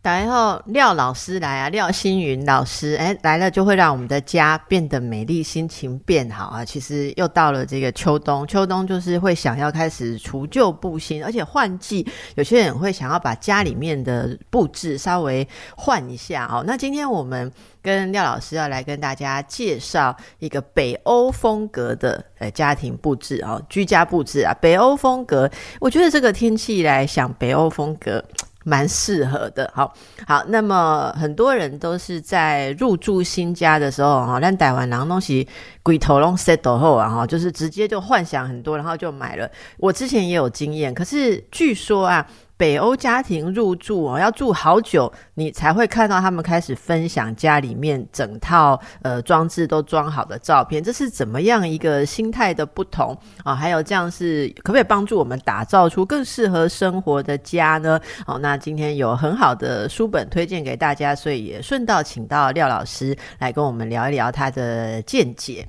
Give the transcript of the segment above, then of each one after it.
大家好，廖老师来啊，廖星云老师，哎来了就会让我们的家变得美丽，心情变好啊。其实又到了这个秋冬，秋冬就是会想要开始除旧布新，而且换季，有些人会想要把家里面的布置稍微换一下哦。那今天我们跟廖老师要来跟大家介绍一个北欧风格的呃家庭布置哦，居家布置啊，北欧风格，我觉得这个天气来想北欧风格。蛮适合的，好好。那么很多人都是在入住新家的时候，哈，但逮完狼东西鬼头龙 set 后啊，哈，就是直接就幻想很多，然后就买了。我之前也有经验，可是据说啊。北欧家庭入住哦，要住好久，你才会看到他们开始分享家里面整套呃装置都装好的照片。这是怎么样一个心态的不同啊？还有这样是可不可以帮助我们打造出更适合生活的家呢？哦，那今天有很好的书本推荐给大家，所以也顺道请到廖老师来跟我们聊一聊他的见解。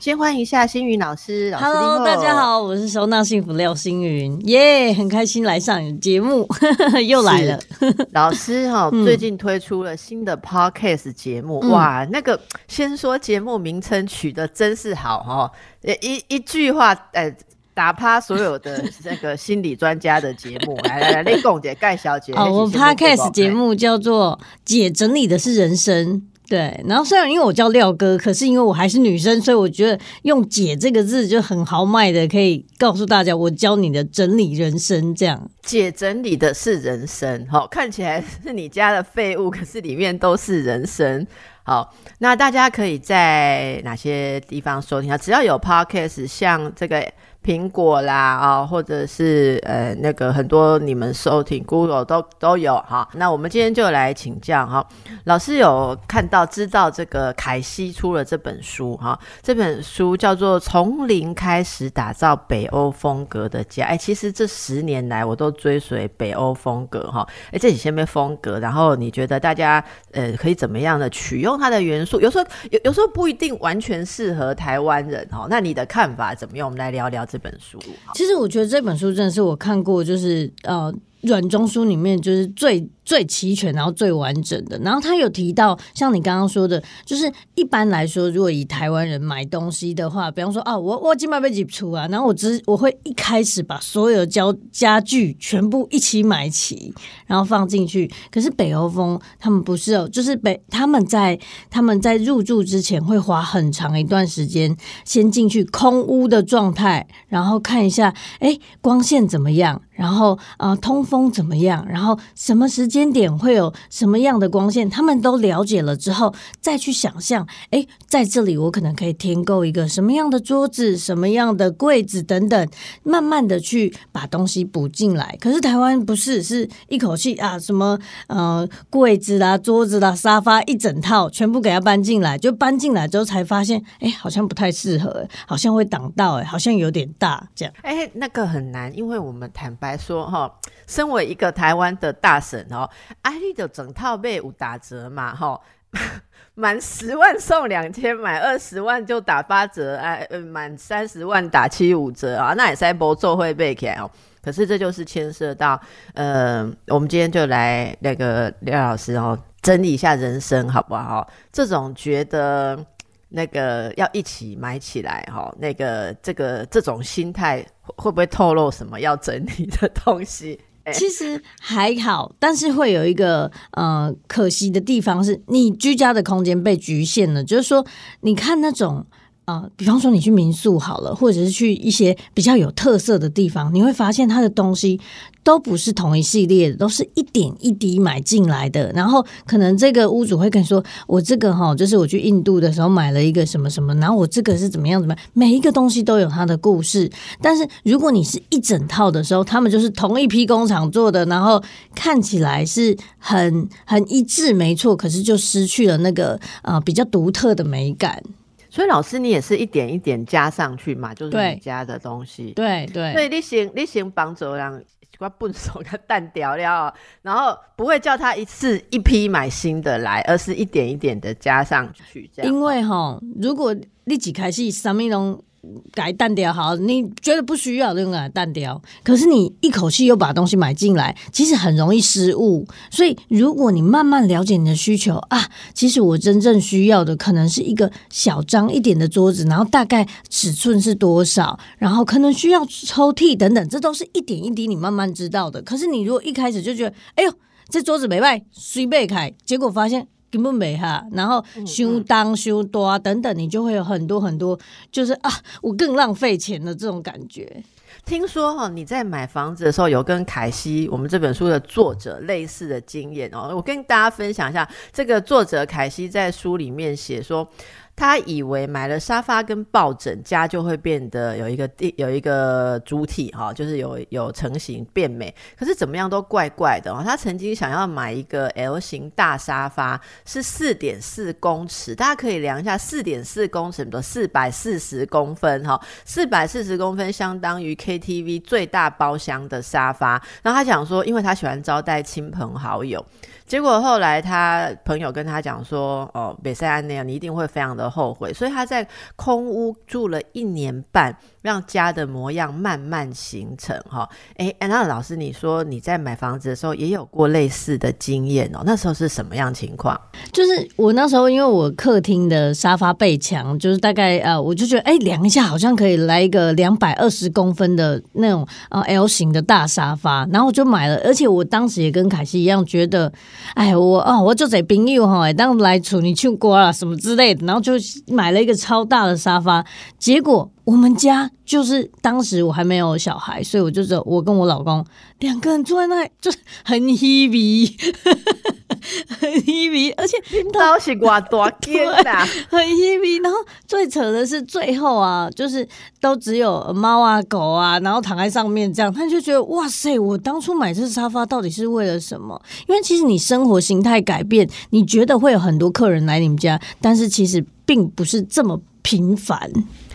先欢迎一下星云老师。Hello，大家好，我是收纳幸福廖星云，耶，很开心来上节目，又来了。老师哈，最近推出了新的 Podcast 节目，哇，那个先说节目名称取得真是好哈，一一句话，呃，打趴所有的 那个心理专家的节目。来来来，立贡姐、盖小姐，哦，我 Podcast 节目叫做《姐整理的是人生》。对，然后虽然因为我叫廖哥，可是因为我还是女生，所以我觉得用“姐”这个字就很豪迈的，可以告诉大家我教你的整理人生。这样，姐整理的是人生，好，看起来是你家的废物，可是里面都是人生。好，那大家可以在哪些地方收听啊？只要有 podcast，像这个。苹果啦啊，或者是呃那个很多你们收听 Google 都都有哈。那我们今天就来请教哈，老师有看到知道这个凯西出了这本书哈，这本书叫做《从零开始打造北欧风格的家》。哎，其实这十年来我都追随北欧风格哈。哎，这几些没风格，然后你觉得大家呃可以怎么样的取用它的元素？有时候有有时候不一定完全适合台湾人哈。那你的看法怎么样？我们来聊聊这。本书，其实我觉得这本书真的是我看过，就是呃，软装书里面就是最。最齐全，然后最完整的。然后他有提到，像你刚刚说的，就是一般来说，如果以台湾人买东西的话，比方说啊，我我今晚被挤出啊，然后我只我会一开始把所有家家具全部一起买齐，然后放进去。可是北欧风他们不是哦，就是北他们在他们在入住之前会花很长一段时间，先进去空屋的状态，然后看一下，哎，光线怎么样，然后啊，通风怎么样，然后什么时间。间点会有什么样的光线？他们都了解了之后，再去想象，哎，在这里我可能可以添购一个什么样的桌子、什么样的柜子等等，慢慢的去把东西补进来。可是台湾不是，是一口气啊，什么呃柜子啦、桌子啦、沙发一整套全部给它搬进来，就搬进来之后才发现，哎，好像不太适合，好像会挡到，哎，好像有点大，这样。哎，那个很难，因为我们坦白说哈，身为一个台湾的大省哦。哎，你就整套被有打折嘛，哈，满十万送两千，买二十万就打八折，哎，满三十万打七五折啊，那也是不做会被起来哦。可是这就是牵涉到，呃，我们今天就来那个廖老师哦，整理一下人生好不好？这种觉得那个要一起买起来哈，那个这个这种心态会不会透露什么要整理的东西？其实还好，但是会有一个呃可惜的地方，是你居家的空间被局限了。就是说，你看那种啊，比方说你去民宿好了，或者是去一些比较有特色的地方，你会发现它的东西。都不是同一系列的，都是一点一滴买进来的。然后可能这个屋主会跟你说：“我这个哈，就是我去印度的时候买了一个什么什么，然后我这个是怎么样怎么样。”每一个东西都有它的故事。但是如果你是一整套的时候，他们就是同一批工厂做的，然后看起来是很很一致，没错。可是就失去了那个啊比较独特的美感。所以老师你也是一点一点加上去嘛，就是你加的东西。对对所以你先你先帮助让把笨手给淡掉了，然后不会叫他一次一批买新的来，而是一点一点的加上去，这样。因为哈，如果你几开始什么拢改淡掉好，你觉得不需要就改淡掉。可是你一口气又把东西买进来，其实很容易失误。所以如果你慢慢了解你的需求啊，其实我真正需要的可能是一个小张一点的桌子，然后大概尺寸是多少，然后可能需要抽屉等等，这都是一点一滴你慢慢知道的。可是你如果一开始就觉得，哎呦，这桌子没卖，随便开，结果发现。根本没哈，然后修当修多啊等等，你就会有很多很多，就是啊，我更浪费钱的这种感觉。听说哈，你在买房子的时候有跟凯西我们这本书的作者类似的经验哦。我跟大家分享一下，这个作者凯西在书里面写说。他以为买了沙发跟抱枕，家就会变得有一个地有一个主体哈，就是有有成型变美。可是怎么样都怪怪的哦。他曾经想要买一个 L 型大沙发，是四点四公尺，大家可以量一下，四点四公尺的四百四十公分哈，四百四十公分相当于 KTV 最大包厢的沙发。然后他讲说，因为他喜欢招待亲朋好友。结果后来他朋友跟他讲说：“哦，北塞安那样，你一定会非常的后悔。”所以他在空屋住了一年半。让家的模样慢慢形成哈，哎，安娜老师，你说你在买房子的时候也有过类似的经验哦？那时候是什么样情况？就是我那时候因为我客厅的沙发背墙，就是大概呃，我就觉得哎，量一下好像可以来一个两百二十公分的那种呃 L 型的大沙发，然后我就买了，而且我当时也跟凯西一样觉得，哎，我哦，我就在朋友哈，当来处理去过了什么之类的，然后就买了一个超大的沙发，结果。我们家就是当时我还没有小孩，所以我就只有我跟我老公两个人坐在那里，就是很 heavy，很 heavy，而且 都是我大件的，很 heavy。然后最扯的是最后啊，就是都只有猫啊狗啊，然后躺在上面这样，他就觉得哇塞，我当初买这沙发到底是为了什么？因为其实你生活形态改变，你觉得会有很多客人来你们家，但是其实并不是这么频繁。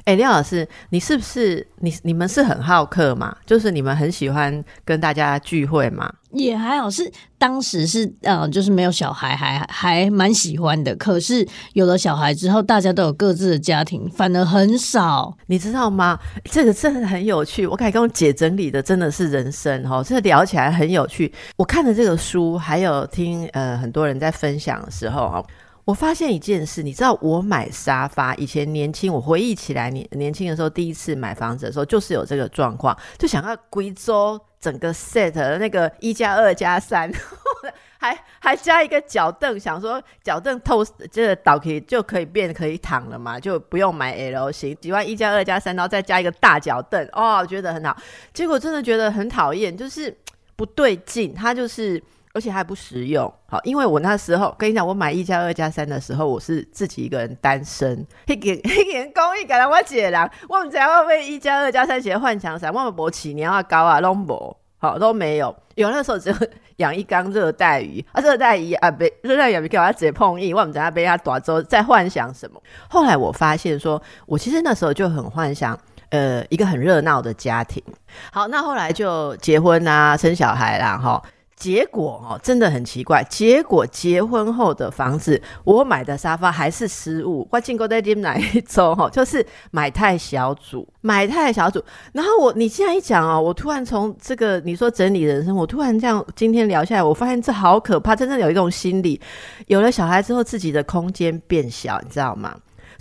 哎，廖老师，你是不是你你们是很好客嘛？就是你们很喜欢跟大家聚会嘛？也还好，是当时是呃，就是没有小孩，还还蛮喜欢的。可是有了小孩之后，大家都有各自的家庭，反而很少，你知道吗？这个真的很有趣。我刚才跟我姐整理的真的是人生哈，这聊起来很有趣。我看了这个书，还有听呃很多人在分享的时候啊。我发现一件事，你知道我买沙发以前年轻，我回忆起来年年轻的时候，第一次买房子的时候，就是有这个状况，就想要贵州整个 set 那个一加二加三，还还加一个脚凳，想说脚凳透这个倒可以就可以变可以躺了嘛，就不用买 L 型，喜欢一加二加三，然后再加一个大脚凳，哦，觉得很好，结果真的觉得很讨厌，就是不对劲，它就是。而且还不实用，好，因为我那时候跟你讲，我买一加二加三的时候，我是自己一个人单身，一个一个人公益，感觉我姐啦，我们只要为一加二加三写幻想伞，我们博起年啊高啊拢博，好都没有，有那时候只有 养一缸热带鱼，啊热带鱼啊被热带鱼给我直接碰硬，我们在那被他打走，在幻想什么？后来我发现说，我其实那时候就很幻想，呃，一个很热闹的家庭，好，那后来就结婚啊，生小孩啦，哈。结果哦，真的很奇怪。结果结婚后的房子，我买的沙发还是失误。我进过在进哪一周哈，就是买太小组，买太小组。然后我你这样一讲哦，我突然从这个你说整理人生，我突然这样今天聊下来，我发现这好可怕。真正有一种心理，有了小孩之后，自己的空间变小，你知道吗？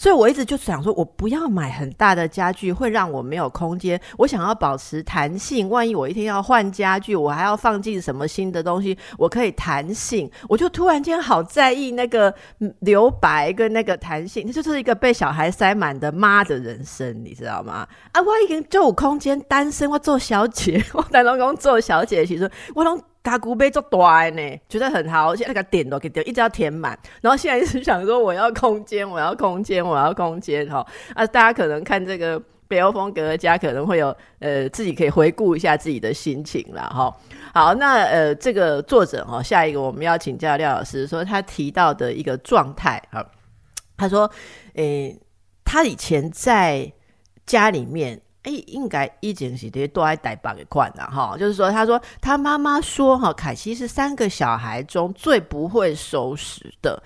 所以我一直就想说，我不要买很大的家具，会让我没有空间。我想要保持弹性，万一我一天要换家具，我还要放进什么新的东西，我可以弹性。我就突然间好在意那个留白跟那个弹性，这就是一个被小孩塞满的妈的人生，你知道吗？啊，我已经就有空间，单身，我做小姐，我在老公做小姐，其实我拢。嘎古杯做大呢，觉得很好，而且那个点都给点，一直要填满。然后现在是想说，我要空间，我要空间，我要空间哈。啊，大家可能看这个北欧风格的家，可能会有呃自己可以回顾一下自己的心情了哈。好，那呃这个作者哈，下一个我们要请教廖老师，说他提到的一个状态哈，他说，诶。他以前在家里面。哎，应该以前是些都爱带八给款的哈，就是说，他说他妈妈说哈，凯西是三个小孩中最不会收拾的。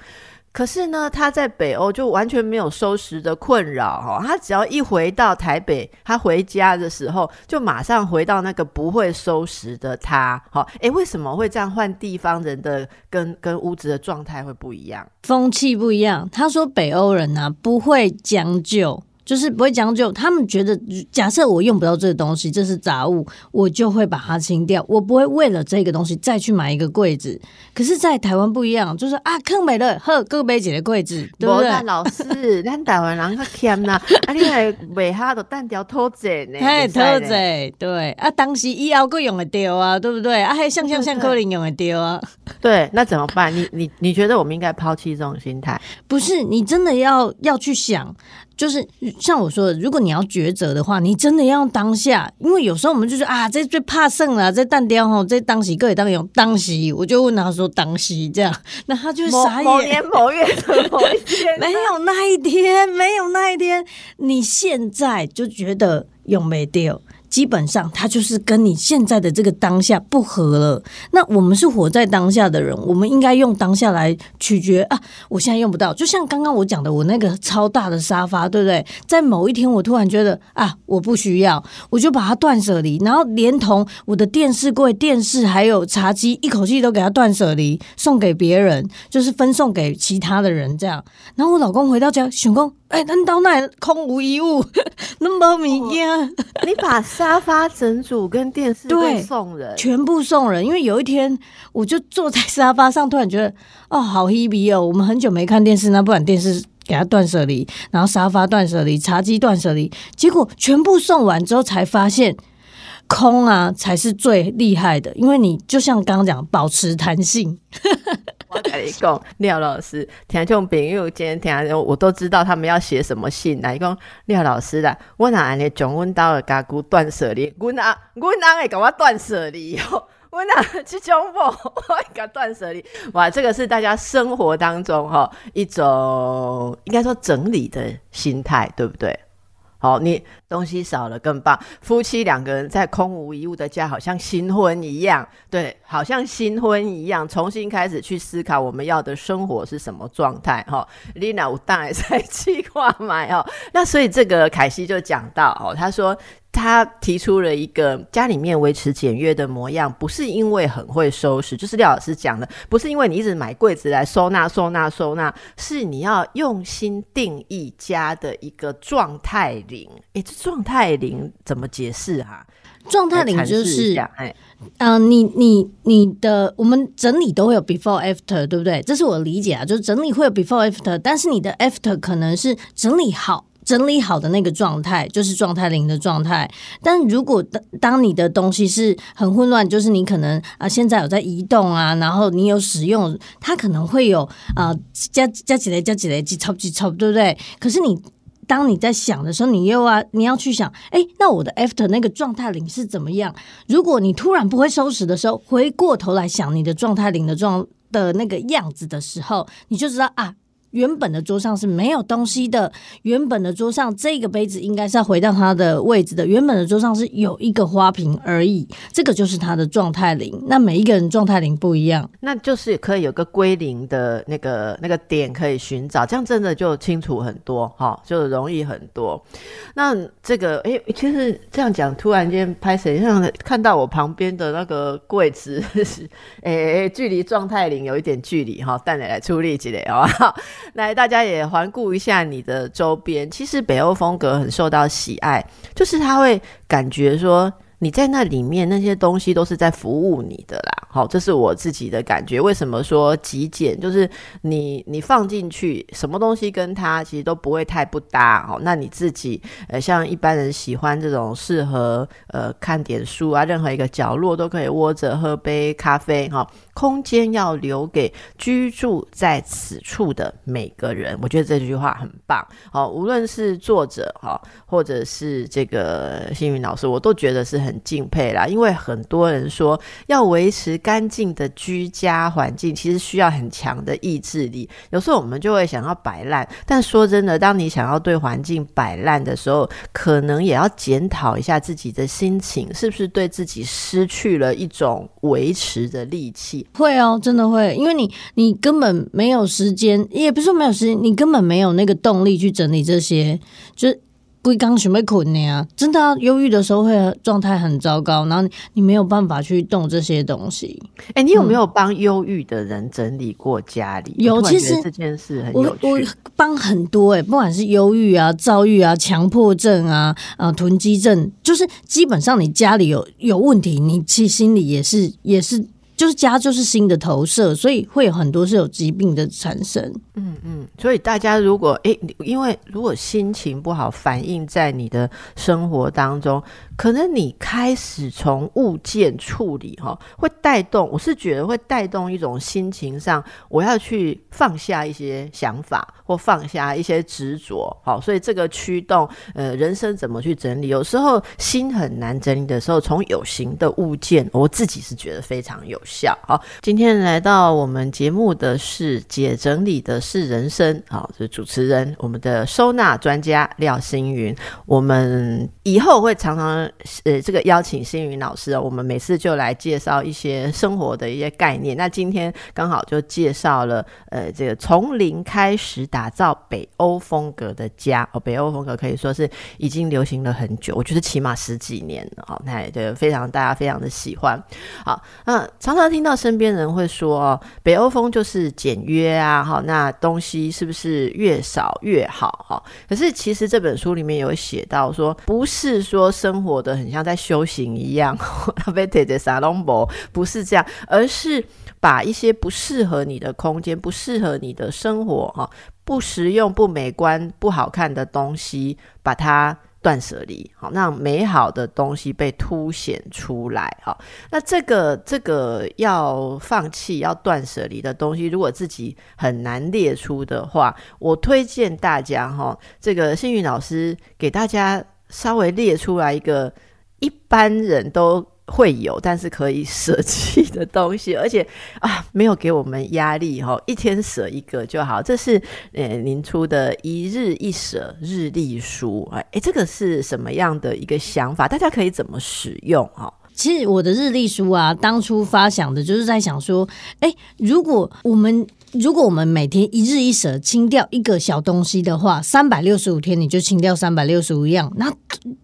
可是呢，他在北欧就完全没有收拾的困扰哈。他只要一回到台北，他回家的时候就马上回到那个不会收拾的他。好，哎，为什么会这样？换地方人的跟跟屋子的状态会不一样，风气不一样。他说北欧人呢不会将就。就是不会将就，他们觉得假设我用不到这个东西，这是杂物，我就会把它清掉，我不会为了这个东西再去买一个柜子。可是，在台湾不一样，就是啊，坑没了，呵各杯姐的柜子，对不对？老师，咱台湾人较欠呐，啊，你还卖哈都单条拖子呢？嘿，拖子，对啊，当时以后个用的丢啊，对不对？啊，还像像像柯林用的丢啊，对，那怎么办？你你你觉得我们应该抛弃这种心态？不是，你真的要要去想。就是像我说的，如果你要抉择的话，你真的要用当下，因为有时候我们就是啊，这最怕剩了，这蛋雕吼，这当时各位当有当时，我就问他说当时这样，那他就傻眼。某年某月的某一天，没有那一天，没有那一天，你现在就觉得用没掉。基本上，它就是跟你现在的这个当下不合了。那我们是活在当下的人，我们应该用当下来取决啊。我现在用不到，就像刚刚我讲的，我那个超大的沙发，对不对？在某一天，我突然觉得啊，我不需要，我就把它断舍离，然后连同我的电视柜、电视还有茶几，一口气都给它断舍离，送给别人，就是分送给其他的人这样。然后我老公回到家，想公。哎，难道那空无一物，那么物件？你把沙发整组跟电视对送人，全部送人。因为有一天，我就坐在沙发上，突然觉得哦，好 happy 哦。我们很久没看电视，那不然电视给他断舍离，然后沙发断舍离，茶几断舍离。结果全部送完之后，才发现空啊才是最厉害的，因为你就像刚刚讲，保持弹性。我跟你讲，廖老师听众朋友今天听，我都知道他们要写什么信。来讲廖老师啦，我哪安尼从阮到的家姑断舍离，阮阿阮阿会甲我断舍离哦，阮阿去种某，我甲断舍离。哇，这个是大家生活当中哈一种应该说整理的心态，对不对？哦，你东西少了更棒。夫妻两个人在空无一物的家，好像新婚一样，对，好像新婚一样，重新开始去思考我们要的生活是什么状态。哈，Lina 我当然 在计划买哦。那所以这个凯西就讲到哦，他说。他提出了一个家里面维持简约的模样，不是因为很会收拾，就是廖老师讲的，不是因为你一直买柜子来收纳、收纳、收纳，是你要用心定义家的一个状态零。诶，这状态零怎么解释啊？状态零就是，哎，嗯，你你你的，我们整理都会有 before after，对不对？这是我理解啊，就是整理会有 before after，但是你的 after 可能是整理好。整理好的那个状态就是状态零的状态，但如果当当你的东西是很混乱，就是你可能啊现在有在移动啊，然后你有使用，它可能会有啊加加起来加起来几超几超，对不对？可是你当你在想的时候，你又啊你要去想，哎，那我的 after 那个状态零是怎么样？如果你突然不会收拾的时候，回过头来想你的状态零的状的那个样子的时候，你就知道啊。原本的桌上是没有东西的，原本的桌上这个杯子应该是要回到它的位置的。原本的桌上是有一个花瓶而已，这个就是它的状态零。那每一个人状态零不一样，那就是可以有个归零的那个那个点可以寻找，这样真的就清楚很多哈，就容易很多。那这个哎，其实这样讲，突然间拍谁像看到我旁边的那个柜子，哎，距离状态零有一点距离哈，带你来出力积累好不好？来，大家也环顾一下你的周边。其实北欧风格很受到喜爱，就是他会感觉说。你在那里面那些东西都是在服务你的啦，好，这是我自己的感觉。为什么说极简？就是你你放进去什么东西跟它其实都不会太不搭哦。那你自己呃，像一般人喜欢这种适合呃看点书啊，任何一个角落都可以窝着喝杯咖啡哈。空间要留给居住在此处的每个人，我觉得这句话很棒。好，无论是作者哈，或者是这个幸运老师，我都觉得是。很敬佩啦，因为很多人说要维持干净的居家环境，其实需要很强的意志力。有时候我们就会想要摆烂，但说真的，当你想要对环境摆烂的时候，可能也要检讨一下自己的心情，是不是对自己失去了一种维持的力气？会哦，真的会，因为你你根本没有时间，也不是说没有时间，你根本没有那个动力去整理这些，就是。归刚准备困你啊，真的忧郁的时候会状态很糟糕，然后你没有办法去动这些东西。哎，你有没有帮忧郁的人整理过家里？有，其实这件事很有趣。我帮很多哎，不管是忧郁啊、躁郁啊、强迫症啊、啊囤积症，就是基本上你家里有有问题，你其实心里也是也是。就是家就是新的投射，所以会有很多是有疾病的产生。嗯嗯，所以大家如果诶，因为如果心情不好，反映在你的生活当中。可能你开始从物件处理哈，会带动，我是觉得会带动一种心情上，我要去放下一些想法或放下一些执着，好，所以这个驱动，呃，人生怎么去整理？有时候心很难整理的时候，从有形的物件，我自己是觉得非常有效。好，今天来到我们节目的是解整理的是人生，好，是主持人，我们的收纳专家廖星云，我们以后会常常。呃，这个邀请星云老师，我们每次就来介绍一些生活的一些概念。那今天刚好就介绍了，呃，这个从零开始打造北欧风格的家。哦，北欧风格可以说是已经流行了很久，我觉得起码十几年了。哦，那对，非常大家非常的喜欢。好，那常常听到身边人会说，哦，北欧风就是简约啊，哈，那东西是不是越少越好？哈，可是其实这本书里面有写到说，不是说生活。活得很像在修行一样，不是这样，而是把一些不适合你的空间、不适合你的生活、哈不实用、不美观、不好看的东西，把它断舍离，好，让美好的东西被凸显出来。哈，那这个这个要放弃、要断舍离的东西，如果自己很难列出的话，我推荐大家哈，这个幸运老师给大家。稍微列出来一个一般人都会有，但是可以舍弃的东西，而且啊，没有给我们压力哈，一天舍一个就好。这是呃您出的一日一舍日历书，哎哎，这个是什么样的一个想法？大家可以怎么使用哈？其实我的日历书啊，当初发想的就是在想说，哎，如果我们。如果我们每天一日一舍清掉一个小东西的话，三百六十五天你就清掉三百六十五样，那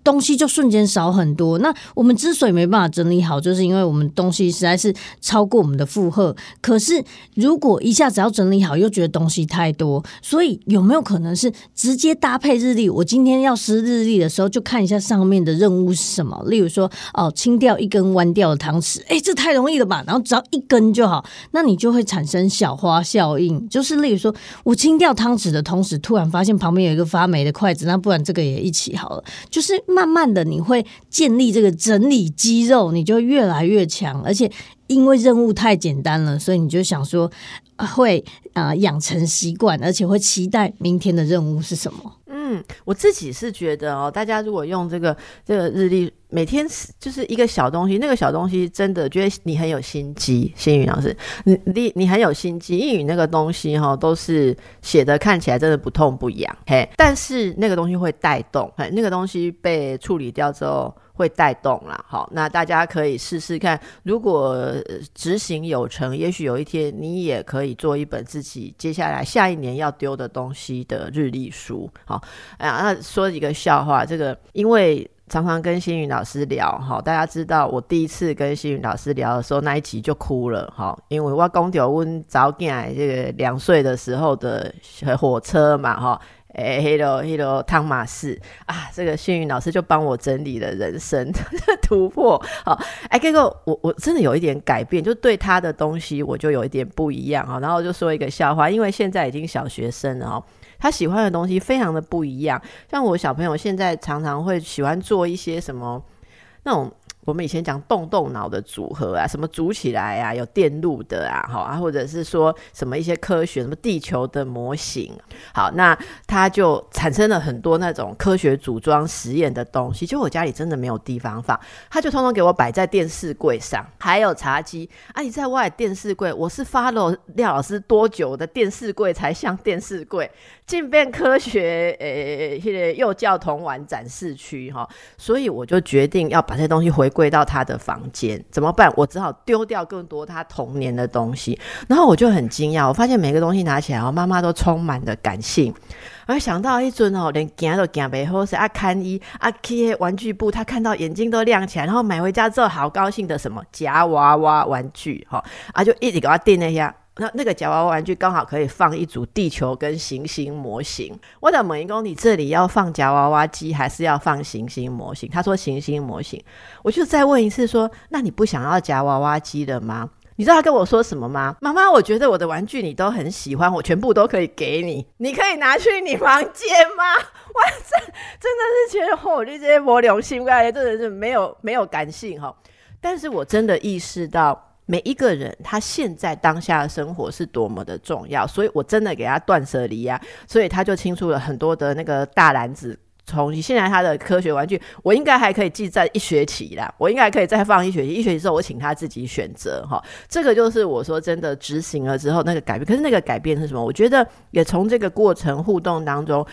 东西就瞬间少很多。那我们之所以没办法整理好，就是因为我们东西实在是超过我们的负荷。可是如果一下子要整理好，又觉得东西太多，所以有没有可能是直接搭配日历？我今天要撕日历的时候，就看一下上面的任务是什么。例如说，哦，清掉一根弯掉的汤匙，哎，这太容易了吧？然后只要一根就好，那你就会产生小花效。应就是，例如说，我清掉汤匙的同时，突然发现旁边有一个发霉的筷子，那不然这个也一起好了。就是慢慢的，你会建立这个整理肌肉，你就越来越强。而且因为任务太简单了，所以你就想说会啊养成习惯，而且会期待明天的任务是什么。嗯，我自己是觉得哦，大家如果用这个这个日历，每天就是一个小东西，那个小东西真的觉得你很有心机。新宇老师，你你你很有心机，英语那个东西哈都是写的看起来真的不痛不痒，嘿，但是那个东西会带动，嘿，那个东西被处理掉之后。会带动啦，好，那大家可以试试看，如果执行有成，也许有一天你也可以做一本自己接下来下一年要丢的东西的日历书。好，哎呀，那说一个笑话，这个因为常常跟星云老师聊，哈，大家知道我第一次跟星云老师聊的时候，那一集就哭了，哈，因为我讲到温早间这个两岁的时候的火车嘛，哈。哎，Hello Hello，汤马士啊，这个幸运老师就帮我整理了人生突破。好，哎，这个我我真的有一点改变，就对他的东西我就有一点不一样啊。然后就说一个笑话，因为现在已经小学生了哦，他喜欢的东西非常的不一样。像我小朋友现在常常会喜欢做一些什么那种。我们以前讲动动脑的组合啊，什么组起来啊，有电路的啊，好啊，或者是说什么一些科学，什么地球的模型，好，那它就产生了很多那种科学组装实验的东西。就我家里真的没有地方放，他就通通给我摆在电视柜上，还有茶几啊。你在外电视柜，我是 follow 廖老师多久的电视柜才像电视柜？进变科学，呃，现在幼教童玩展示区哈，所以我就决定要把这些东西回归到他的房间，怎么办？我只好丢掉更多他童年的东西。然后我就很惊讶，我发现每个东西拿起来，哦，妈妈都充满了感性。而想到一尊哦，连行都行不好，是啊，看一啊去玩具部，他看到眼睛都亮起来，然后买回家之后好高兴的什么夹娃娃玩具哈，啊就一直给他订那些。那那个夹娃娃玩具刚好可以放一组地球跟行星模型。我的某一公你这里要放夹娃娃机，还是要放行星模型？他说行星模型。我就再问一次，说那你不想要夹娃娃机的吗？你知道他跟我说什么吗？妈妈，我觉得我的玩具你都很喜欢，我全部都可以给你，你可以拿去你房间吗？哇，这真的是觉得我这些魔良心，真的是没有没有感性哈。但是我真的意识到。每一个人他现在当下的生活是多么的重要，所以我真的给他断舍离呀，所以他就清出了很多的那个大篮子。从现在他的科学玩具，我应该还可以记在一学期啦，我应该可以再放一学期。一学期之后，我请他自己选择哈。这个就是我说真的执行了之后那个改变。可是那个改变是什么？我觉得也从这个过程互动当中，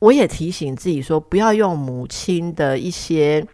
我也提醒自己说，不要用母亲的一些。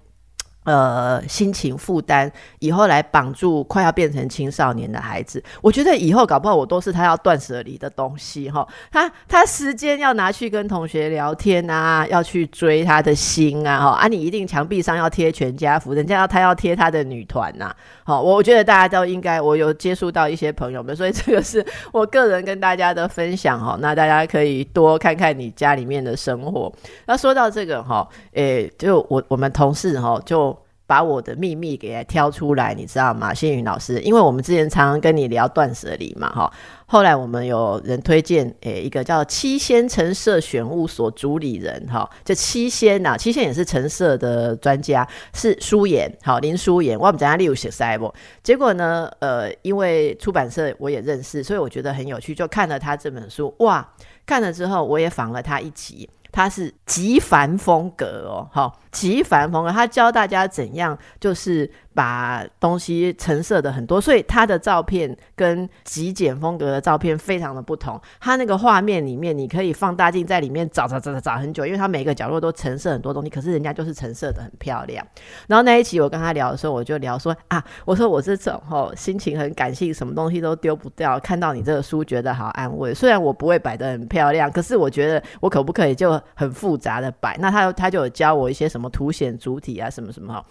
呃，心情负担以后来绑住快要变成青少年的孩子，我觉得以后搞不好我都是他要断舍离的东西哈。他他时间要拿去跟同学聊天啊，要去追他的心啊哈。啊，你一定墙壁上要贴全家福，人家要他要贴他的女团呐。好，我觉得大家都应该，我有接触到一些朋友们，所以这个是我个人跟大家的分享哈。那大家可以多看看你家里面的生活。那说到这个哈，诶，就我我们同事哈就。把我的秘密给挑出来，你知道吗，星云老师？因为我们之前常常跟你聊断舍离嘛，哈。后来我们有人推荐，诶，一个叫七仙橙色选物所主理人，哈，这七仙呐，七仙也是橙色的专家，是舒言，好林舒言，我们讲下例如写塞不？结果呢，呃，因为出版社我也认识，所以我觉得很有趣，就看了他这本书，哇，看了之后我也仿了他一集，他是极繁风格哦，好。极繁风格，他教大家怎样，就是把东西陈设的很多，所以他的照片跟极简风格的照片非常的不同。他那个画面里面，你可以放大镜在里面找找找找找很久，因为他每个角落都陈设很多东西，可是人家就是陈设的很漂亮。然后那一期我跟他聊的时候，我就聊说啊，我说我这种吼心情很感性，什么东西都丢不掉，看到你这个书觉得好安慰。虽然我不会摆的很漂亮，可是我觉得我可不可以就很复杂的摆？那他他就有教我一些什么。什么凸显主体啊，什么什么哈？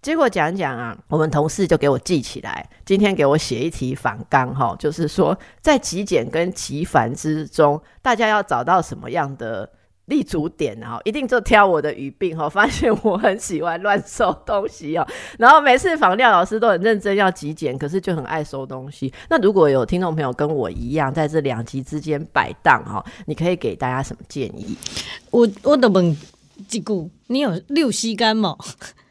结果讲讲啊，我们同事就给我记起来，今天给我写一题反纲哈，就是说在极简跟极繁之中，大家要找到什么样的立足点哈？一定就挑我的语病哈，发现我很喜欢乱收东西哦，然后每次访廖老师都很认真要极简，可是就很爱收东西。那如果有听众朋友跟我一样在这两极之间摆荡哈，你可以给大家什么建议？我我的问。一句，你有六吸干吗？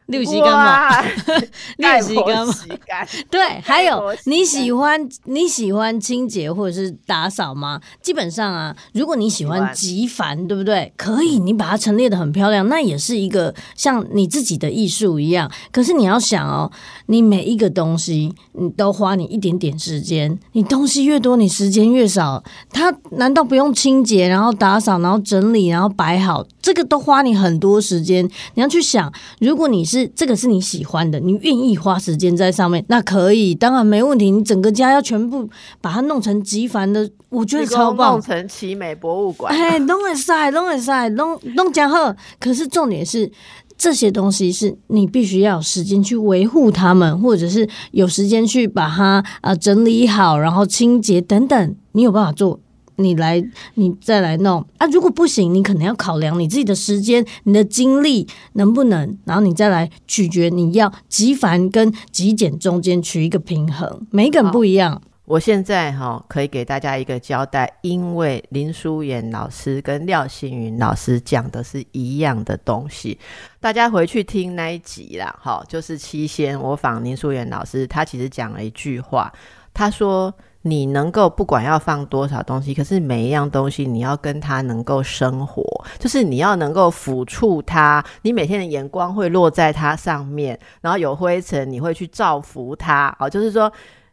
六级干吗？六级干吗？对，还有你喜欢你喜欢清洁或者是打扫吗？基本上啊，如果你喜欢极繁，对不对？可以，你把它陈列的很漂亮，那也是一个像你自己的艺术一样。可是你要想哦，你每一个东西，你都花你一点点时间。你东西越多，你时间越少。它难道不用清洁，然后打扫，然后整理，然后摆好？这个都花你很多时间。你要去想，如果你是这个是你喜欢的，你愿意花时间在上面，那可以，当然没问题。你整个家要全部把它弄成极繁的，我觉得超棒，弄成奇美博物馆。哎，弄很晒，弄很晒，弄弄讲好。可是重点是，这些东西是你必须要有时间去维护它们，或者是有时间去把它啊整理好，然后清洁等等，你有办法做。你来，你再来弄啊！如果不行，你可能要考量你自己的时间、你的精力能不能，然后你再来取决你要极繁跟极简中间取一个平衡。每个人不一样。我现在哈可以给大家一个交代，因为林淑妍老师跟廖星云老师讲的是一样的东西，大家回去听那一集啦，哈，就是七仙我访林淑妍老师，他其实讲了一句话，他说。你能够不管要放多少东西，可是每一样东西你要跟它能够生活，就是你要能够抚触它，你每天的眼光会落在它上面，然后有灰尘你会去造福它，哦，就是说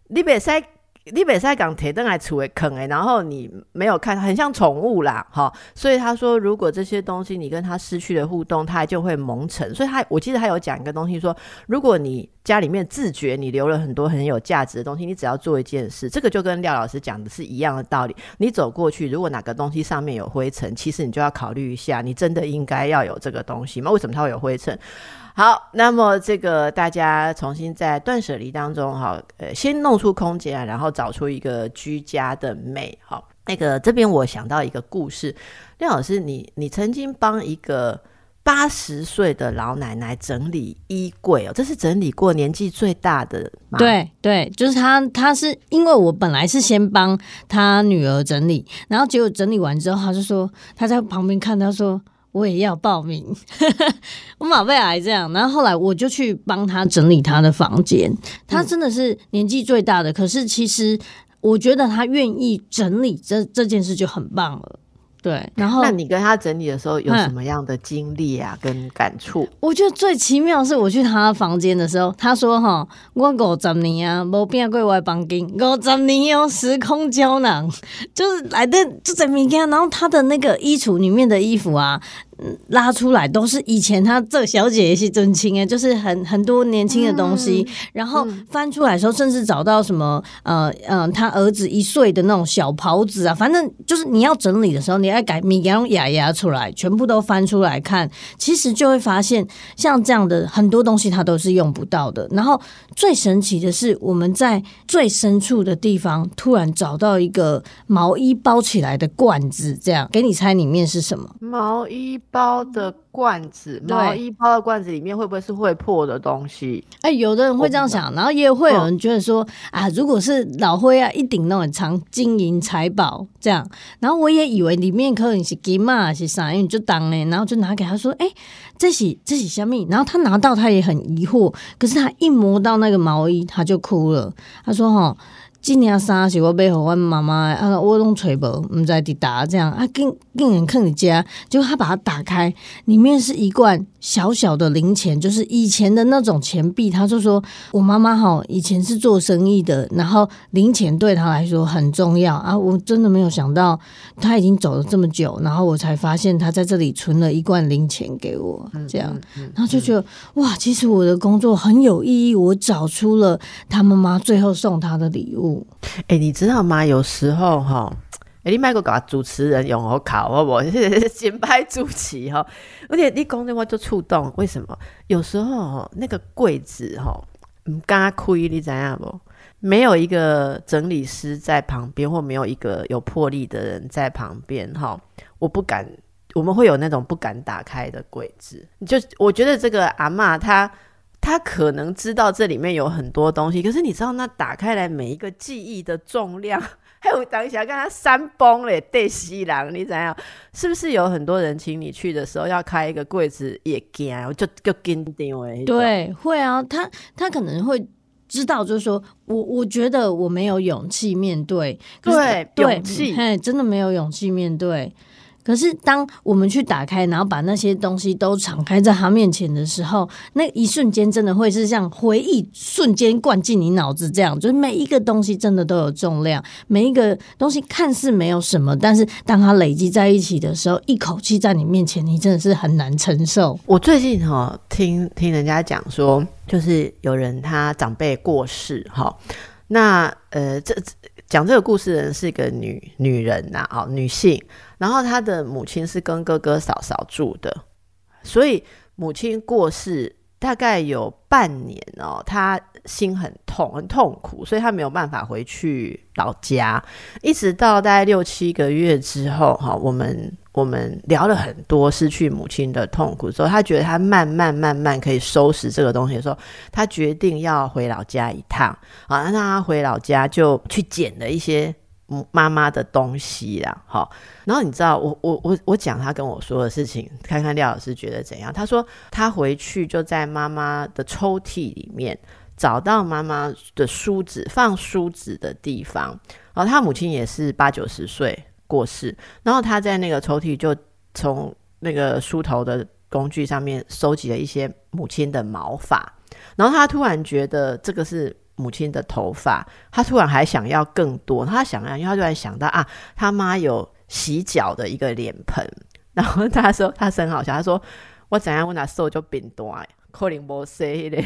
你别塞。你北塞港铁灯还处为坑哎，然后你没有看，很像宠物啦，哈，所以他说，如果这些东西你跟他失去了互动，他就会蒙尘。所以他我记得他有讲一个东西，说如果你家里面自觉你留了很多很有价值的东西，你只要做一件事，这个就跟廖老师讲的是一样的道理。你走过去，如果哪个东西上面有灰尘，其实你就要考虑一下，你真的应该要有这个东西吗？为什么它会有灰尘？好，那么这个大家重新在断舍离当中，哈，呃，先弄出空间，然后找出一个居家的美。好，那个这边我想到一个故事，廖老师，你你曾经帮一个八十岁的老奶奶整理衣柜哦，这是整理过年纪最大的？对对，就是他，他是因为我本来是先帮他女儿整理，然后结果整理完之后，他就说他在旁边看，他说。我也要报名，我马贝来这样，然后后来我就去帮他整理他的房间。他真的是年纪最大的，可是其实我觉得他愿意整理这这件事就很棒了。对，然后那你跟他整理的时候有什么样的经历啊？跟感触？我觉得最奇妙是我去他房间的时候，他说：“哈，我五十年啊，没变过我的房间，五十年哦，时空胶囊 就是来的就在明天。然后他的那个衣橱里面的衣服啊。”拉出来都是以前他这小姐也是真亲哎，就是很很多年轻的东西，然后翻出来的时候，甚至找到什么呃嗯，他儿子一岁的那种小袍子啊，反正就是你要整理的时候，你要改米给用牙牙出来，全部都翻出来看，其实就会发现像这样的很多东西，它都是用不到的。然后最神奇的是，我们在最深处的地方突然找到一个毛衣包起来的罐子，这样给你猜里面是什么？毛衣。包的罐子，毛衣包到罐子里面会不会是会破的东西？哎，有的人会这样想，然后也会有人觉得说啊，如果是老灰啊，一顶那种藏金银财宝这样，然后我也以为里面可能是金嘛，是啥，因为就当嘞，然后就拿给他说，哎，这是这是虾米？然后他拿到他也很疑惑，可是他一摸到那个毛衣，他就哭了，他说哈。今年衫是我买给我妈妈，啊，我拢揣无，唔知伫打这样啊，竟竟然看你家，结果他把它打开，里面是一罐小小的零钱，就是以前的那种钱币。他就说，我妈妈哈以前是做生意的，然后零钱对他来说很重要啊。我真的没有想到他已经走了这么久，然后我才发现他在这里存了一罐零钱给我，这样，然后就觉得哇，其实我的工作很有意义，我找出了他妈妈最后送他的礼物。哎，你知道吗？有时候哈，哎，你买个搞主持人用好考好不？先拍主持哈，而且你讲的话就触动。为什么？有时候那个柜子哈，唔敢开，你知样不？没有一个整理师在旁边，或没有一个有魄力的人在旁边哈，我不敢。我们会有那种不敢打开的柜子。就我觉得这个阿妈她。他可能知道这里面有很多东西，可是你知道那打开来每一个记忆的重量，还有当下跟他山崩嘞，对西郎，你怎样？是不是有很多人请你去的时候要开一个柜子也惊，就就紧张诶？对，会啊，他他可能会知道，就是说我我觉得我没有勇气面对，对，勇气，哎，真的没有勇气面对。可是，当我们去打开，然后把那些东西都敞开在他面前的时候，那一瞬间真的会是像回忆瞬间灌进你脑子这样，就是每一个东西真的都有重量，每一个东西看似没有什么，但是当它累积在一起的时候，一口气在你面前，你真的是很难承受。我最近哈听听人家讲说，就是有人他长辈过世哈，那呃这讲这个故事的人是一个女女人呐，哦女性。然后她的母亲是跟哥哥嫂嫂住的，所以母亲过世大概有半年哦，她心很痛，很痛苦，所以他没有办法回去老家。一直到大概六七个月之后，哈，我们我们聊了很多失去母亲的痛苦之后，他觉得他慢慢慢慢可以收拾这个东西的时候，他决定要回老家一趟。啊，那他回老家就去捡了一些。妈妈的东西啦，好，然后你知道我我我我讲他跟我说的事情，看看廖老师觉得怎样？他说他回去就在妈妈的抽屉里面找到妈妈的梳子，放梳子的地方。然后他母亲也是八九十岁过世，然后他在那个抽屉就从那个梳头的工具上面收集了一些母亲的毛发，然后他突然觉得这个是。母亲的头发，他突然还想要更多。他想要，因为他突然想到啊，他妈有洗脚的一个脸盆。然后他说，他很好笑，他说我怎样问他瘦就变多，可能无洗的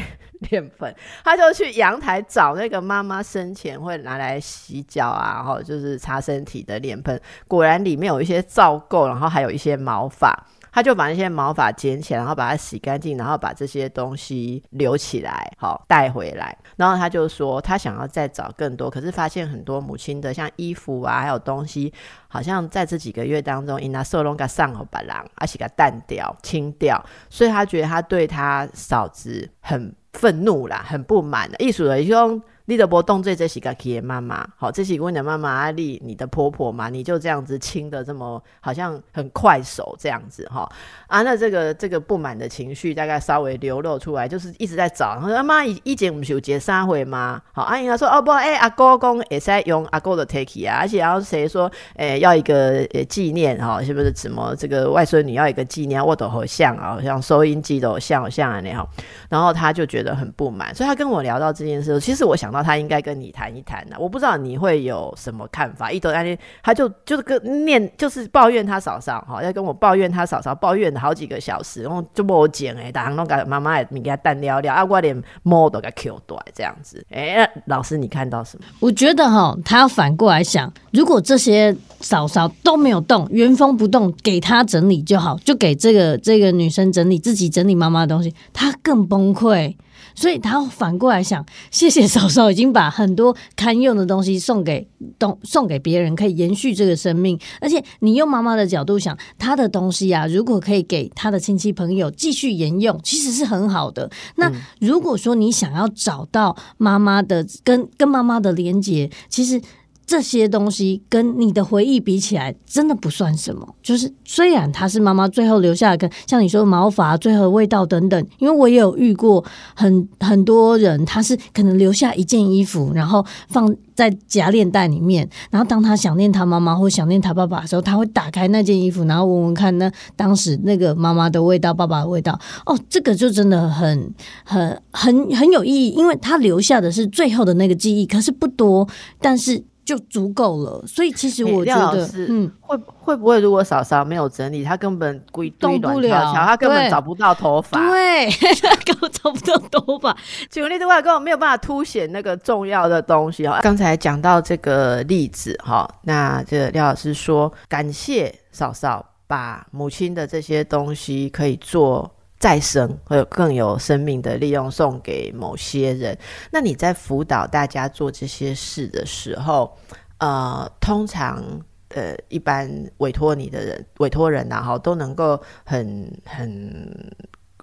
脸盆。他就去阳台找那个妈妈生前会拿来洗脚啊，然后就是擦身体的脸盆。果然里面有一些皂垢，然后还有一些毛发。他就把那些毛发捡起来，然后把它洗干净，然后把这些东西留起来，好带回来。然后他就说，他想要再找更多，可是发现很多母亲的像衣服啊，还有东西，好像在这几个月当中，因那受龙给上好把狼，而且给淡掉、清掉，所以他觉得他对他嫂子很愤怒啦，很不满的。艺术的用。你的波动最这是个企业妈妈，好，这是问你的妈妈阿丽，你的婆婆嘛，你就这样子亲的这么好像很快手这样子哈啊，那这个这个不满的情绪大概稍微流露出来，就是一直在找，他说妈以以前不是有结三回吗？好，阿姨她说哦不，哎阿公公也在用阿公的 take 啊，而且然后谁说哎要一个纪念哈，是不是什么这个外孙女要一个纪念，我都好像啊，像收音机都像像啊那样，然后他就觉得很不满，所以他跟我聊到这件事，其实我想。然后他应该跟你谈一谈的，我不知道你会有什么看法。一得安利，他就就是跟念，就是抱怨他嫂嫂哈，要跟我抱怨他嫂嫂，抱怨了好几个小时，然后就帮我剪哎，打弄个妈妈也你给他淡聊聊，啊，我连摸都给 Q 断这样子。哎，老师你看到什么？我觉得哈，他要反过来想，如果这些嫂嫂都没有动，原封不动给他整理就好，就给这个这个女生整理，自己整理妈妈的东西，他更崩溃。所以他反过来想，谢谢嫂嫂已经把很多堪用的东西送给东送给别人，可以延续这个生命。而且你用妈妈的角度想，她的东西啊，如果可以给她的亲戚朋友继续沿用，其实是很好的。那如果说你想要找到妈妈的跟跟妈妈的连接，其实。这些东西跟你的回忆比起来，真的不算什么。就是虽然它是妈妈最后留下的，跟像你说毛发、最后味道等等，因为我也有遇过很很多人，他是可能留下一件衣服，然后放在夹链袋里面，然后当他想念他妈妈或想念他爸爸的时候，他会打开那件衣服，然后闻闻看那当时那个妈妈的味道、爸爸的味道。哦，这个就真的很很很很有意义，因为他留下的是最后的那个记忆，可是不多，但是。就足够了，所以其实我觉得，嗯，会会不会如果嫂嫂没有整理，她根本归动不了，她根本找不到头发，对，根本找不到头发。举个例子，我根本没有办法凸显那个重要的东西哈。刚才讲到这个例子哈，那这个廖老师说，感谢嫂嫂把母亲的这些东西可以做。再生会有更有生命的利用，送给某些人。那你在辅导大家做这些事的时候，呃，通常呃，一般委托你的人、委托人呐，哈，都能够很很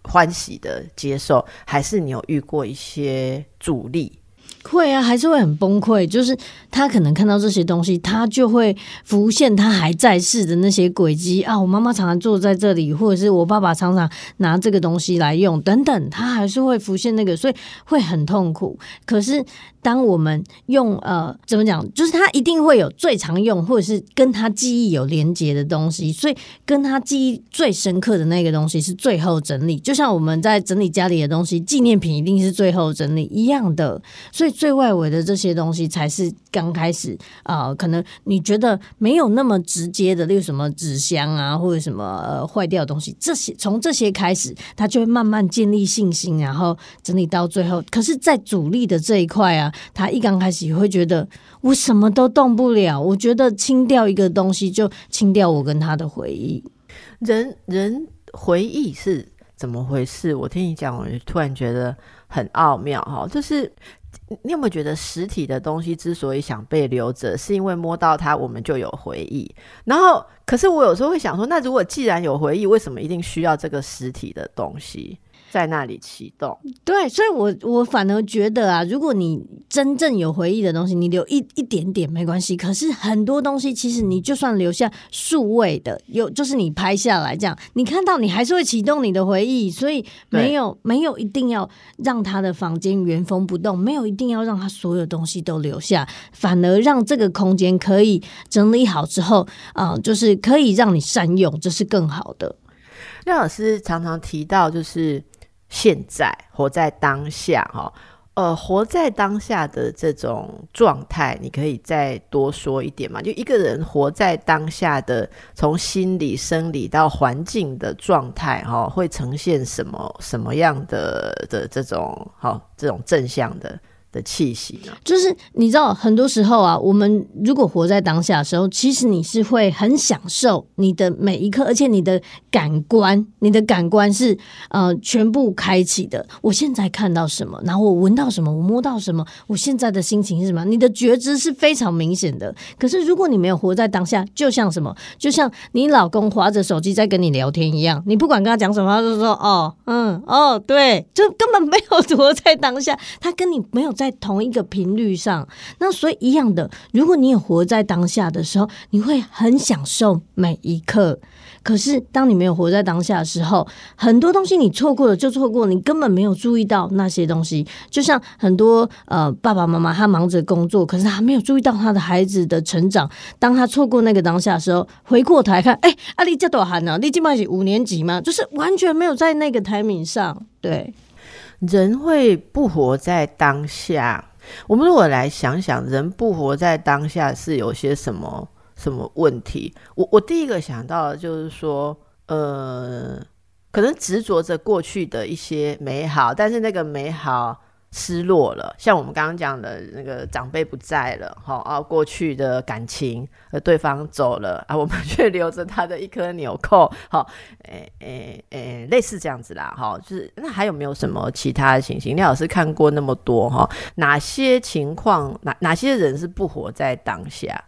欢喜的接受，还是你有遇过一些阻力？会啊，还是会很崩溃。就是他可能看到这些东西，他就会浮现他还在世的那些轨迹啊。我妈妈常常坐在这里，或者是我爸爸常常拿这个东西来用，等等，他还是会浮现那个，所以会很痛苦。可是。当我们用呃怎么讲，就是他一定会有最常用或者是跟他记忆有连接的东西，所以跟他记忆最深刻的那个东西是最后整理。就像我们在整理家里的东西，纪念品一定是最后整理一样的。所以最外围的这些东西才是刚开始啊，可能你觉得没有那么直接的，例如什么纸箱啊，或者什么呃坏掉的东西，这些从这些开始，他就会慢慢建立信心，然后整理到最后。可是，在主力的这一块啊。他一刚开始会觉得我什么都动不了，我觉得清掉一个东西就清掉我跟他的回忆。人人回忆是。怎么回事？我听你讲，我就突然觉得很奥妙哈。就是你有没有觉得实体的东西之所以想被留着，是因为摸到它我们就有回忆？然后，可是我有时候会想说，那如果既然有回忆，为什么一定需要这个实体的东西？在那里启动，对，所以我我反而觉得啊，如果你真正有回忆的东西，你留一一点点没关系。可是很多东西，其实你就算留下数位的，有就是你拍下来这样，你看到你还是会启动你的回忆。所以没有没有一定要让他的房间原封不动，没有一定要让他所有东西都留下，反而让这个空间可以整理好之后啊，就是可以让你善用，这是更好的。廖老师常常提到，就是。现在活在当下，哈，呃，活在当下的这种状态，你可以再多说一点嘛？就一个人活在当下的，从心理、生理到环境的状态，哈，会呈现什么什么样的的这种，好，这种正向的。的气息呢？就是你知道，很多时候啊，我们如果活在当下的时候，其实你是会很享受你的每一刻，而且你的感官，你的感官是呃全部开启的。我现在看到什么，然后我闻到什么，我摸到什么，我现在的心情是什么？你的觉知是非常明显的。可是如果你没有活在当下，就像什么，就像你老公划着手机在跟你聊天一样，你不管跟他讲什么，他就说哦，嗯，哦，对，就根本没有活在当下，他跟你没有。在同一个频率上，那所以一样的，如果你也活在当下的时候，你会很享受每一刻。可是当你没有活在当下的时候，很多东西你错过了就错过，你根本没有注意到那些东西。就像很多呃爸爸妈妈，他忙着工作，可是他没有注意到他的孩子的成长。当他错过那个当下的时候，回过头来看，哎，阿丽叫多喊呢？你今麦是五年级吗？就是完全没有在那个台面上，对。人会不活在当下。我们如果来想想，人不活在当下是有些什么什么问题？我我第一个想到的就是说，呃，可能执着着过去的一些美好，但是那个美好。失落了，像我们刚刚讲的那个长辈不在了，哈啊，过去的感情，呃，对方走了啊，我们 却留着他的一颗纽扣，好，诶诶诶，类似这样子啦，哈，就是那还有没有什么其他的情形？廖老师看过那么多哈，哪些情况，哪哪些人是不活在当下？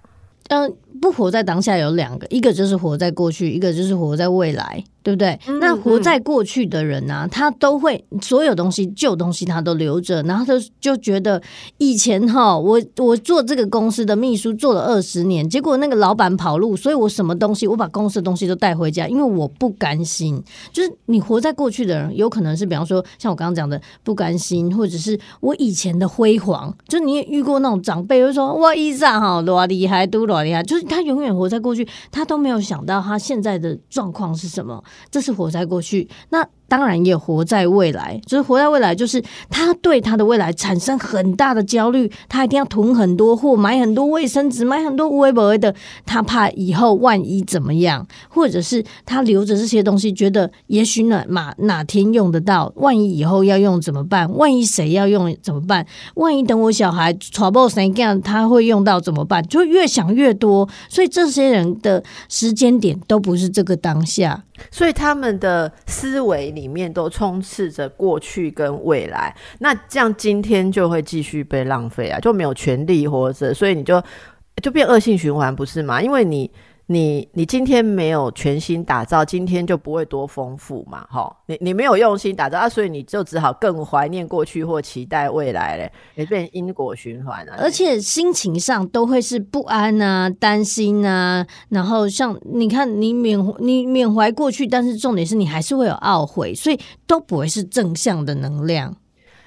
嗯，不活在当下有两个，一个就是活在过去，一个就是活在未来。对不对？那活在过去的人呢，他都会所有东西旧东西他都留着，然后他就觉得以前哈，我我做这个公司的秘书做了二十年，结果那个老板跑路，所以我什么东西我把公司的东西都带回家，因为我不甘心。就是你活在过去的人，有可能是比方说像我刚刚讲的不甘心，或者是我以前的辉煌。就你也遇过那种长辈，就说哇，伊莎哈多厉害，多厉害，就是他永远活在过去，他都没有想到他现在的状况是什么。这是活在过去，那。当然也活在未来，就是活在未来，就是他对他的未来产生很大的焦虑，他一定要囤很多货，买很多卫生纸，买很多微博的，他怕以后万一怎么样，或者是他留着这些东西，觉得也许哪哪哪天用得到，万一以后要用怎么办？万一谁要用怎么办？万一等我小孩 trouble 谁样他会用到怎么办？就越想越多，所以这些人的时间点都不是这个当下，所以他们的思维。里面都充斥着过去跟未来，那这样今天就会继续被浪费啊，就没有权利活着，所以你就就变恶性循环，不是吗？因为你。你你今天没有全心打造，今天就不会多丰富嘛？哈，你你没有用心打造啊，所以你就只好更怀念过去或期待未来嘞，也变因果循环了。而且心情上都会是不安啊、担心啊，然后像你看，你缅你缅怀过去，但是重点是你还是会有懊悔，所以都不会是正向的能量。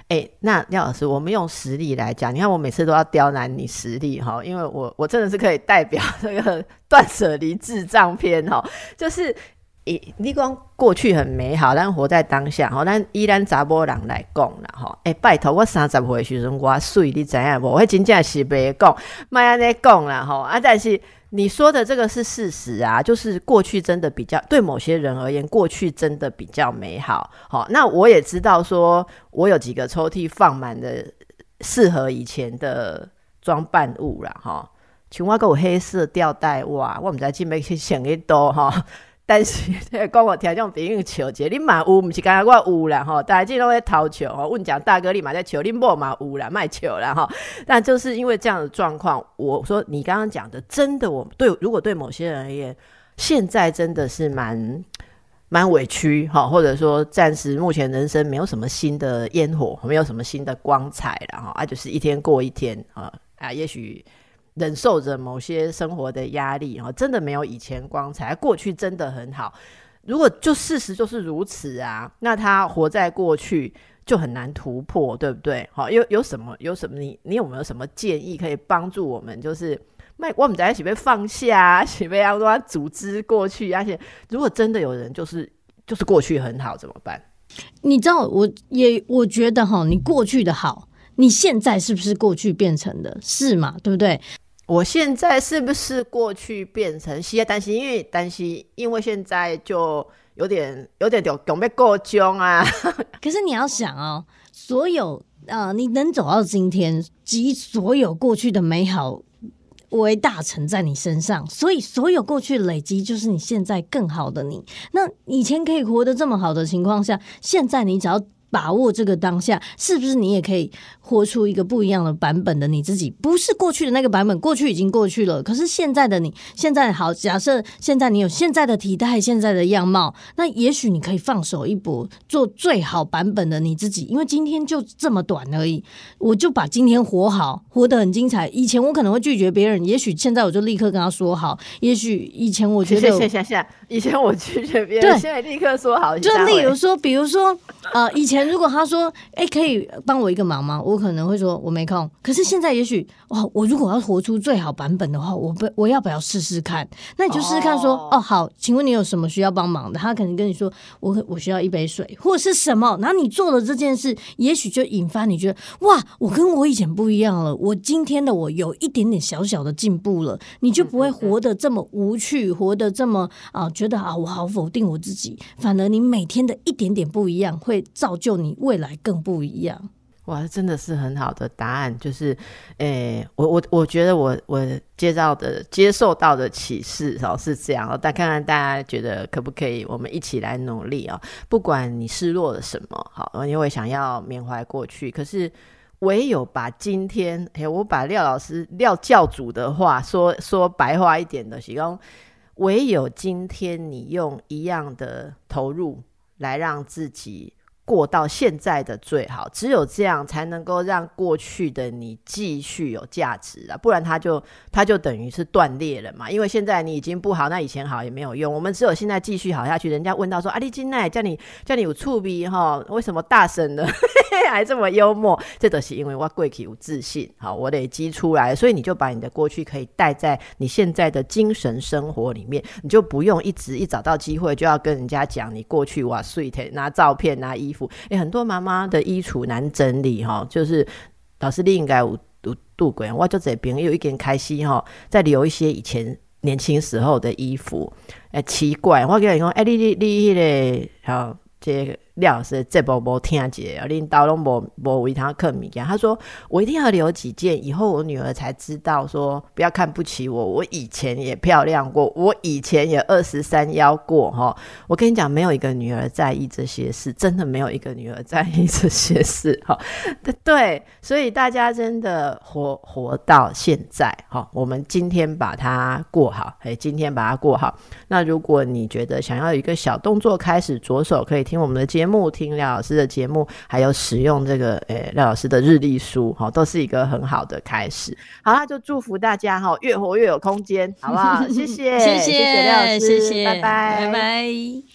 哎，那廖老师，我们用实力来讲，你看我每次都要刁难你实力哈，因为我我真的是可以代表 这个断舍离智障篇哈，就是以你讲过去很美好，但活在当下哈，但依然查波人来讲啦哈，哎，拜托我三十岁时阵我水你知影无？我真正是袂讲，莫安尼讲啦哈啊，但是。你说的这个是事实啊，就是过去真的比较对某些人而言，过去真的比较美好。好，那我也知道，说我有几个抽屉放满了适合以前的装扮物了哈。像我黑色吊带哇，我们在进面去想一多哈。但是 讲我听种朋友笑者，你嘛有，毋是干我有啦吼，大家拢在偷笑吼。问讲大哥，你嘛在笑，你某嘛有啦，卖笑啦吼。但就是因为这样的状况，我说你刚刚讲的，真的，我对如果对某些人而言，现在真的是蛮蛮委屈哈，或者说暂时目前人生没有什么新的烟火，没有什么新的光彩了哈，啊，就是一天过一天啊啊，也许。忍受着某些生活的压力，哈，真的没有以前光彩。过去真的很好，如果就事实就是如此啊，那他活在过去就很难突破，对不对？好，有有什么有什么？你你有没有什么建议可以帮助我们？就是卖我们在一起被放下，起被要说组织过去，而且如果真的有人就是就是过去很好怎么办？你知道，我也我觉得哈，你过去的好，你现在是不是过去变成的？是嘛？对不对？我现在是不是过去变成现在担心？因为担心，因为现在就有点有点有准备过僵啊。可是你要想哦，所有呃，你能走到今天，集所有过去的美好为大成在你身上，所以所有过去累积就是你现在更好的你。那以前可以活得这么好的情况下，现在你只要。把握这个当下，是不是你也可以活出一个不一样的版本的你自己？不是过去的那个版本，过去已经过去了。可是现在的你，现在好，假设现在你有现在的体态、现在的样貌，那也许你可以放手一搏，做最好版本的你自己。因为今天就这么短而已，我就把今天活好，活得很精彩。以前我可能会拒绝别人，也许现在我就立刻跟他说好。也许以前我觉得，谢谢谢谢。以前我拒绝别人，现在立刻说好。就例如说，比如说，呃，以前。如果他说：“哎，可以帮我一个忙吗？”我可能会说：“我没空。”可是现在，也许哦，我如果要活出最好版本的话，我不，我要不要试试看？那你就试试看，说：“哦，好，请问你有什么需要帮忙的？”他可能跟你说：“我我需要一杯水，或者是什么？”然后你做了这件事，也许就引发你觉得：“哇，我跟我以前不一样了，我今天的我有一点点小小的进步了。”你就不会活得这么无趣，活得这么啊，觉得啊，我好否定我自己。反而你每天的一点点不一样，会造就。就你未来更不一样，哇，真的是很好的答案。就是，诶，我我我觉得我我接到的接受到的启示哦是这样哦。但看看大家觉得可不可以，我们一起来努力啊！不管你失落了什么，好，因为想要缅怀过去，可是唯有把今天，哎，我把廖老师廖教主的话说说白话一点的，形容唯有今天你用一样的投入来让自己。过到现在的最好，只有这样才能够让过去的你继续有价值啊！不然它就它就等于是断裂了嘛。因为现在你已经不好，那以前好也没有用。我们只有现在继续好下去。人家问到说：“阿丽金奈叫你叫你有触鼻哈？为什么大声的 还这么幽默？”这都是因为我贵体有自信，好，我累积出来，所以你就把你的过去可以带在你现在的精神生活里面，你就不用一直一找到机会就要跟人家讲你过去哇碎天拿照片拿衣。哎，很多妈妈的衣橱难整理哈，就是老师你应该有有度过，我就这边有一点开心哈，在留一些以前年轻时候的衣服。哎，奇怪，我跟你说，哎，你你你迄个好这个。廖老师这波无听姐，领导拢无无为他刻物件。他说：“我一定要留几件，以后我女儿才知道说不要看不起我。我以前也漂亮过，我以前也二十三幺过哈。我跟你讲，没有一个女儿在意这些事，真的没有一个女儿在意这些事哈。对，所以大家真的活活到现在哈，我们今天把它过好，哎，今天把它过好。那如果你觉得想要有一个小动作开始着手，可以听我们的节。目听廖老师的节目，还有使用这个诶廖老师的日历书，哈，都是一个很好的开始。好啦，就祝福大家哈，越活越有空间，好不好？谢谢，谢谢廖老师，谢谢，拜拜，拜拜。